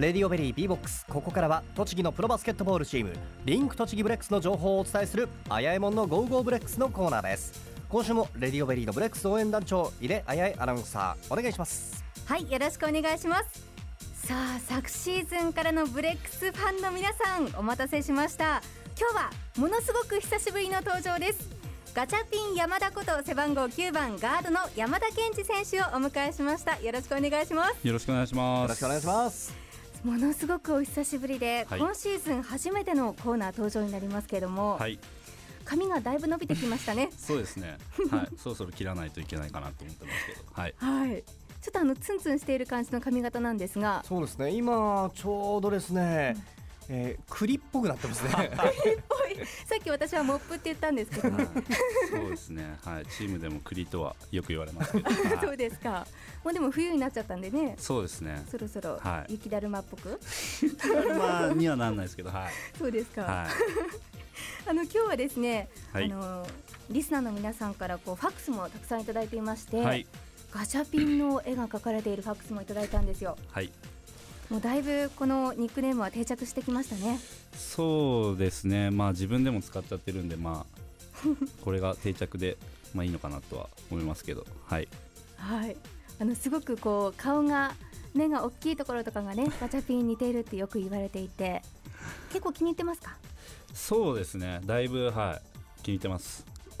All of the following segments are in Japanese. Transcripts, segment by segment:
レディオベリー B ボックス。ここからは栃木のプロバスケットボールチームリンク栃木ブレックスの情報をお伝えするあやえもんのゴーゴーブレックスのコーナーです。今週もレディオベリーのブレックス応援団長井出あやえアナウンサーお願いします。はいよろしくお願いします。さあ昨シーズンからのブレックスファンの皆さんお待たせしました。今日はものすごく久しぶりの登場です。ガチャピン山田こと背番号9番ガードの山田謙治選手をお迎えしました。よろしくお願いします。よろしくお願いします。よろしくお願いしますものすごくお久しぶりで、はい。今シーズン初めてのコーナー登場になりますけれども、はい。髪がだいぶ伸びてきましたね。そうですね。はい。そろそろ切らないといけないかなと思ってますけど。はい。はい。ちょっとあのツンツンしている感じの髪型なんですが。そうですね。今ちょうどですね、えー、栗っぽくなってますね。さっき私はモップって言ったんですけど。はい。そうですね。はい。チームでも栗とはよく言われますけど、そ はい、うですか。もうでも冬になっちゃったんでね。そうですね。そろそろはい。雪だるまっぽく、まあにはなんないですけど。はい。そうですか、は あの今日はですね、はい。あのリスナーの皆さんからこうファックスもたくさんいただいていまして、いはい。ガチャピンの絵が描かれているファックスもいただいたんですよ。はいもうだいぶこのニックネームは定着してきましたね。そうですね。まあ自分でも使っちゃってるんでまあ これが定着でまあいいのかなとは思いますけど。はい。はい。あのすごくこう顔が目が大きいところとかがね ガチャピンに似ているってよく言われていて結構気に入ってますか？そうですね。だいぶはい。気に入ってます。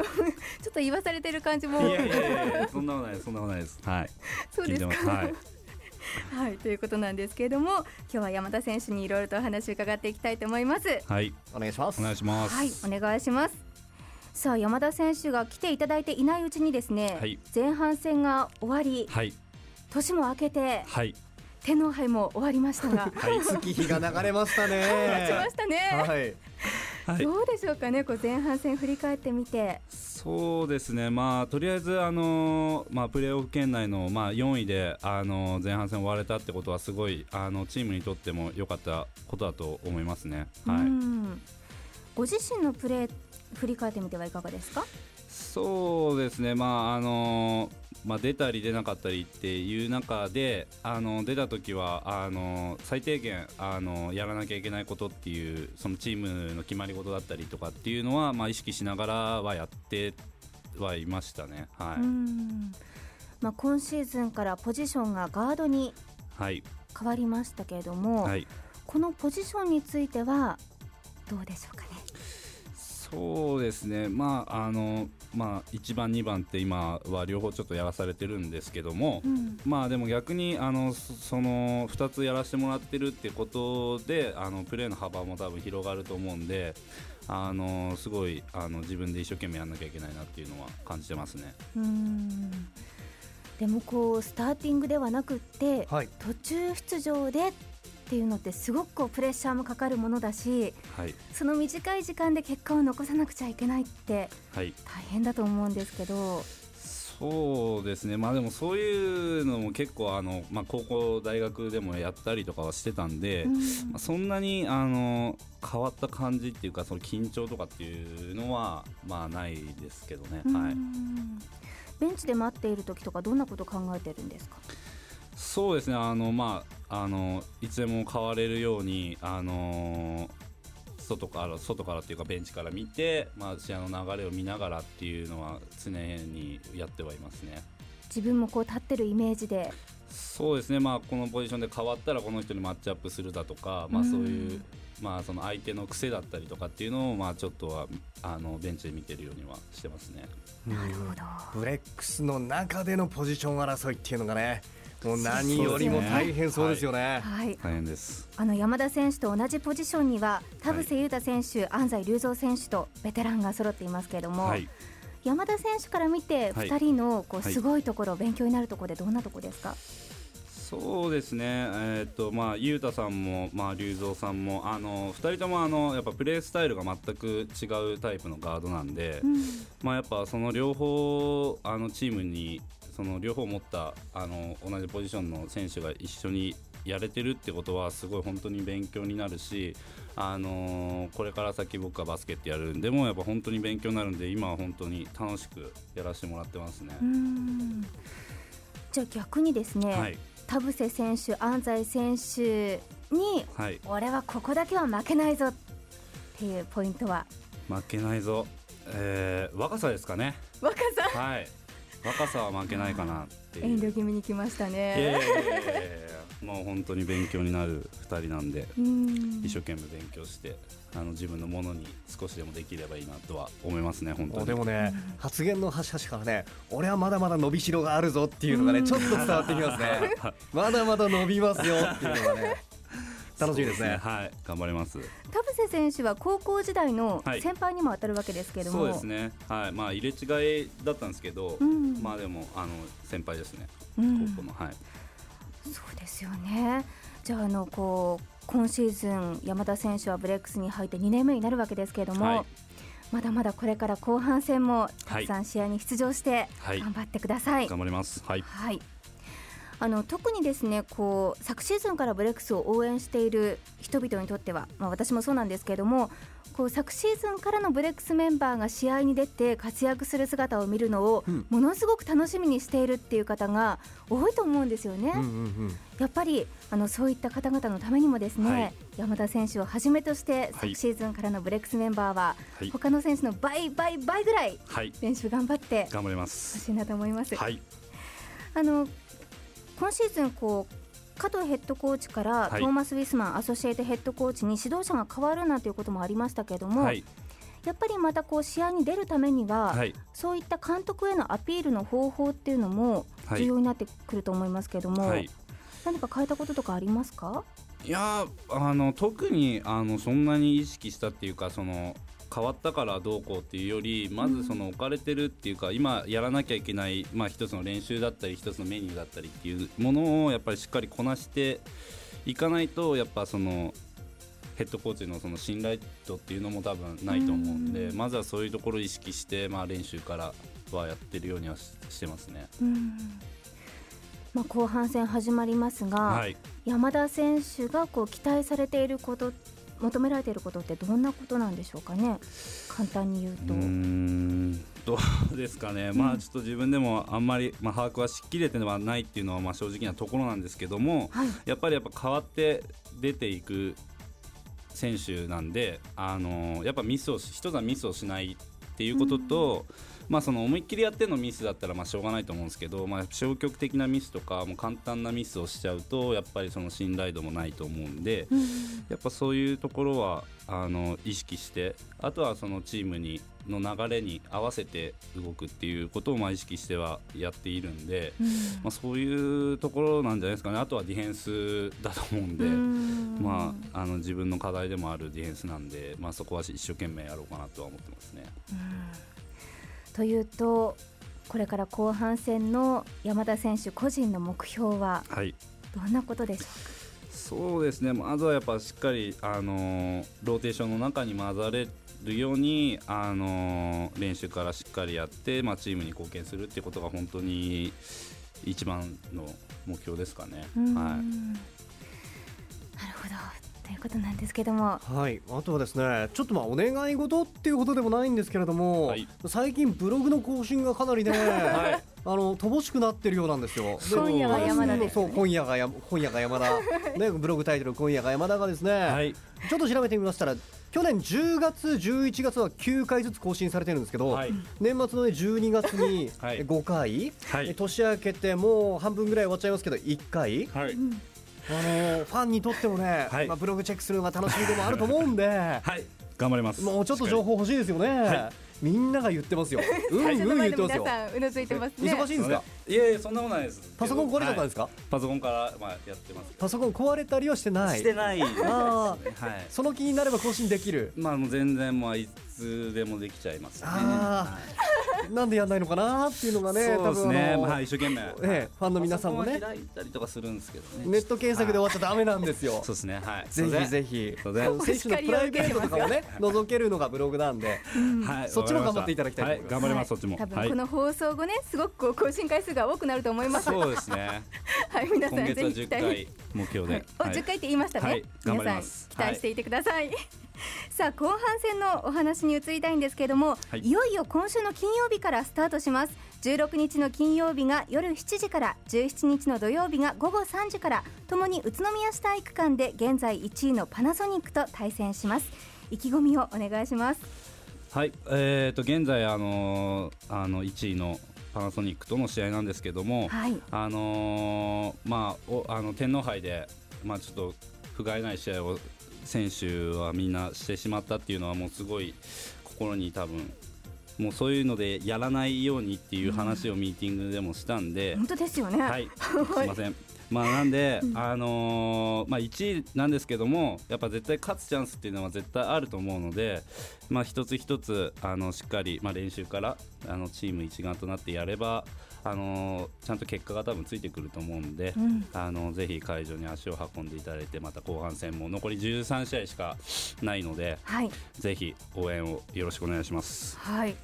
ちょっと言わされてる感じも。いやいやいやそんなことないです。そんなことないです。はい。そうですか。はい はいということなんですけれども今日は山田選手にいろいろとお話を伺っていきたいと思います。はい。お願いします。お願いします。はいお願いします。さあ山田選手が来ていただいていないうちにですね、はい。前半戦が終わりはい。年も明けてはい。天皇杯も終わりましたが。はい。月日が流れましたね。経ちましたね、はいはい。どうでしょうかねこう前半戦振り返ってみて。そうですね、まあ、とりあえず、あのまあ、プレーオフ圏内の、まあ、4位で、あの前半戦終われたってことはすごいあのチームにとっても良かったことだと思いますね。うはい、ん。ご自身のプレー振り返ってみてはいかがですか？そうですね、まああのまあ、出たり出なかったりっていう中であの出た時はあの最低限あのやらなきゃいけないことっていうそのチームの決まり事だったりとかっていうのは、まあ、意識しながらはやってはいましたね。はい、うんまあ、今シーズンからポジションがガードにはい変わりましたけれども、はいこのポジションについてはどうでしょうかね？そうですね、まああのまあ、1番、2番って今は両方ちょっとやらされてるんですけども、うん。まあでも逆にあのそその2つやらせてもらってるってことであのプレーの幅も多分広がると思うんであのすごいあの自分で一生懸命やんなきゃいけないなっていうのは感じてますね。うん。でもこうスターティングではなくってはい。途中出場でっていうのってすごくこうプレッシャーもかかるものだしはい、その短い時間で結果を残さなくちゃいけないってはい。大変だと思うんですけど、そうですね、まあでもそういうのも結構あの、まあ、高校、大学でもやったりとかはしてたんで、うん。まあ、そんなにあの変わった感じっていうかその緊張とかっていうのはまあないですけどね、はい、うんベンチで待っている時とかどんなこと考えてるんですか？そうですね。あの、まあ、あのいつでも変われるようにあの外から外からっていうかベンチから見て、まあ、試合の流れを見ながらっていうのは常にやってはいますね。自分もこう立ってるイメージで。そうですね、まあ、このポジションで変わったらこの人にマッチアップするだとか、まあ、そういう、まあ、その相手の癖だったりとかっていうのを、まあ、ちょっとはあのベンチで見てるようにはしてますね。なるほど。ブレックスの中でのポジション争いっていうのがねもう何よりも大変そうですよね。はい。大変です。あの山田選手と同じポジションには田臥勇太選手、安西隆三選手とベテランが揃っていますけれども、はい。山田選手から見てはい。2人のこうはい。すごいところ、勉強になるところでどんなところですか、そうですね、えーっとまあ、ゆうたさんも、まあ、龍造さんもあの2人ともあのやっぱプレースタイルが全く違うタイプのガードなんで、うん。まあ、やっぱその両方あのチームにその両方持ったあの同じポジションの選手が一緒にやれてるってことはすごい本当に勉強になるし、あのーこれから先僕はバスケットやるんでもやっぱ本当に勉強になるんで今は本当に楽しくやらせてもらってますね。うん。じゃあ逆にですね、はい。田臥選手、安西選手にはい。俺はここだけは負けないぞっていうポイントは？負けないぞ、えー、若さですかね。若さ。はい若さは負けないかなっていう。遠慮気味に来ましたね。もう本当に勉強になる2人なんでうん。一生懸命勉強してあの自分のものに少しでもできればいいなとは思いますね本当に。でもね、発言の端々からね俺はまだまだ伸びしろがあるぞっていうのがね、うんちょっと伝わってきますね。まだまだ伸びますよっていうのがね楽しみですね。はい。頑張ります。田臥選手は高校時代のはい。先輩にも当たるわけですけれども、そうですね。はい。まあ入れ違いだったんですけど、うん。まあでもあの先輩ですね。うん。高校の、はい。そうですよね。じゃああのこう今シーズン山田選手はブレックスに入って2年目になるわけですけれども、はい。まだまだこれから後半戦もたくさん試合に出場してはい。頑張ってください。頑張ります。はい。はい。あの特にですねこう昨シーズンからブレックスを応援している人々にとっては、まあ、私もそうなんですけれどもこう昨シーズンからのブレックスメンバーが試合に出て活躍する姿を見るのをうん。ものすごく楽しみにしているっていう方が多いと思うんですよね。うんうんうん。やっぱりあのそういった方々のためにもですね、はい。山田選手をはじめとしてはい。昨シーズンからのブレックスメンバーは、はい。他の選手の倍倍倍ぐらいはい。練習頑張って頑張りまほすしいなと思います。はい。あの今シーズンこう加藤ヘッドコーチから、はい。トーマス・ウィスマンアソシエイトヘッドコーチに指導者が変わるなんていうこともありましたけれども、はい。やっぱりまたこう試合に出るためには、はい。そういった監督へのアピールの方法っていうのもはい。重要になってくると思いますけれども、はい。何か変えたこととかありますか？いやーあの特にあのそんなに意識したっていうかその変わったからどうこうっていうよりまずその置かれてるっていうか、今やらなきゃいけない、まあ、一つの練習だったり一つのメニューだったりっていうものをやっぱりしっかりこなしていかないとやっぱそのヘッドコーチのその信頼度っていうのも多分ないと思うんで、うん。まずはそういうところを意識して、まあ、練習からはやってるようにはししてますね。うん。まあ、後半戦始まりますが、はい。山田選手がこう期待されていること求められていることってどんなことなんでしょうかね？簡単に言うと。うーんどうですかね、まあちょっと自分でもあんまり、まあ、把握はしきれてはないっていうのはまあ正直なところなんですけどもはい。やっぱりやっぱ変わって出ていく選手なんで、あのやっぱミスをし一つはミスをしないっていうことと、まあその思いっきりやってのミスだったらまあしょうがないと思うんですけど、まあ、消極的なミスとかもう簡単なミスをしちゃうとやっぱりその信頼度もないと思うんで。うんやっぱそういうところはあの意識してあとはそのチームにの流れに合わせて動くっていうことをまあ意識してはやっているんで、うん。まあ、そういうところなんじゃないですかね。あとはディフェンスだと思うんで、うん。まあ、あの自分の課題でもあるディフェンスなんで、まあ、そこは一生懸命やろうかなとは思ってますね。というとこれから後半戦の山田選手個人の目標ははい。どんなことでしょそうですね。まずはやっぱしっかり、あのーローテーションの中に混ざれるように、あのー練習からしっかりやって、まあ、チームに貢献するってことが本当に一番の目標ですかね。はうん。なるほどということなんですけども。はい、あとはですねちょっとまあお願い事っていうことでもないんですけれども、はい。最近ブログの更新がかなりね、い、はい。あの乏しくなってるようなんですよ。で今夜が山田ですね。そう今夜がや今夜が山田。ねブログタイトル今夜が山田がですね、はい。ちょっと調べてみましたら去年10月11月は9回ずつ更新されてるんですけど、はい。年末のね12月にはい。5回、はい。え年明けてもう半分ぐらい終わっちゃいますけど1回。はいあのーファンにとってもね、はい。まあ、ブログチェックするのが楽しみでもあると思うんで、はい。頑張ります。もうちょっと情報欲しいですよね、はみんなが言ってますよ、うんうん言ってますよ、さんうなずいてますね。忙しいんですか、いやいやそんなことないです。パソコン壊れちゃったんですか、か、パソコンからまあやってますけパソコン壊れたりはしてなど。い、してないですね。あはい。その気になれば更新できる、まあもう全然まあいつでもできちゃいますね。あはいなんでやんないのかなっていうのがね、そうですね。まあはい一生懸命。ええファンの皆さんもね開いたりとかするんですけどね。ネット検索で終わっちゃダメなんですよ。そうですね。はい。ぜひぜひ、そうですね選手のプライベートとかをね、覗けるのがブログなんで、はい。そっちも頑張っていただきたいと思いますは頑張ります。そっちも。多分はいこの放送後ねすごくこう更新回数が多くなると思います。そうですね。はい皆さん今月は10ぜひ期待。回目標で。おはい。10回って言いましたね、皆さん期待していてください、さあ後半戦のお話に移りたいんですけれども、はい。い、よいよ今週の金曜日からスタートします。16日の金曜日が夜7時から17日の土曜日が午後3時からともに宇都宮市体育館で現在1位のパナソニックと対戦します。意気込みをお願いします。はい、えー、と現在、あのーあの1位のパナソニックとの試合なんですけども、はい。あのーまあ、おあの天皇杯で、まあ、ちょっと不甲斐ない試合を選手はみんなしてしまったっていうのはもうすごい心に多分もうそういうのでやらないようにっていう話をミーティングでもしたんで、本当ですよね。はい、すいません。まあなんで、あのーまあ1位なんですけども、やっぱ絶対勝つチャンスっていうのは絶対あると思うので、まあ一つ一つあのしっかりまあ練習からあのチーム一丸となってやれば、あのーちゃんと結果が多分ついてくると思うんで、うん。あのぜひ会場に足を運んでいただいて、また後半戦も残り13試合しかないので、はい。ぜひ応援をよろしくお願いします。はい、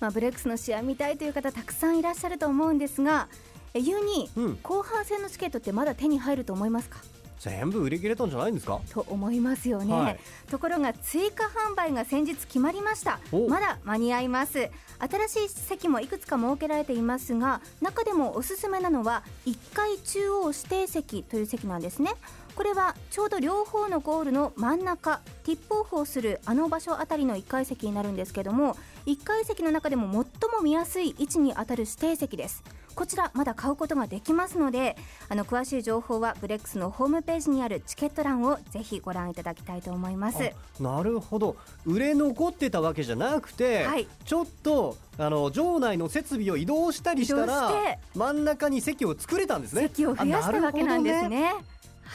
まあ、ブレックスの試合見たいという方たくさんいらっしゃると思うんですがえユーにうん。後半戦のチケットってまだ手に入ると思いますか？全部売り切れたんじゃないんですか？と思いますよね、はい。ところが追加販売が先日決まりました。お。まだ間に合います。新しい席もいくつか設けられていますが中でもおすすめなのは1階中央指定席という席なんですね。これはちょうど両方のゴールの真ん中ティップオフをするあの場所あたりの1階席になるんですけども1階席の中でも最も見やすい位置に当たる指定席ですこちらまだ買うことができますのであの詳しい情報はブレックスのホームページにあるチケット欄をぜひご覧いただきたいと思います。あなるほど。売れ残ってたわけじゃなくて、はい。ちょっとあの場内の設備を移動したりした移動らして。真ん中に席を作れたんですね。席を増やしたわけなんですね。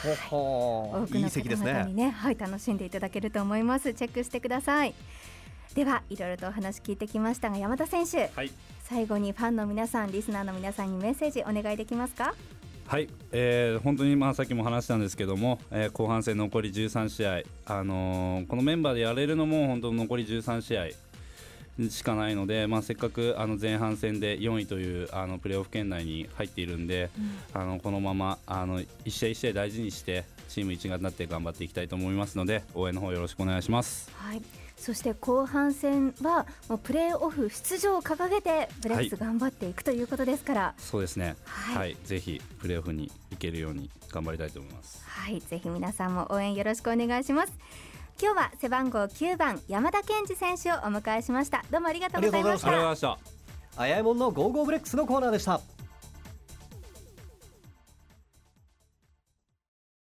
ほほ多くのいい席ですね。方々にねはい楽しんでいただけると思います。チェックしてください。ではいろいろとお話聞いてきましたが山田選手。はい。最後にファンの皆さんリスナーの皆さんにメッセージお願いできますか？はい、えー本当にまあさっきも話したんですけども、えー後半戦残り13試合、あのーこのメンバーでやれるのも本当残り13試合しかないので、まあ、せっかくあの前半戦で4位というあのプレーオフ圏内に入っているんで、あのこのままあの一試合一試合大事にしてチーム一丸になって頑張っていきたいと思いますので応援の方よろしくお願いします。はいそして後半戦はもうプレーオフ出場を掲げてブレックス頑張っていくということですから、そうですね、はいはい、ぜひプレーオフに行けるように頑張りたいと思います。はい、ぜひ皆さんも応援よろしくお願いします。今日は背番号9番山田謙治選手をお迎えしました。どうもありがとうございましたありがとうございました。あやえもんのゴーゴーブレックスのコーナーでした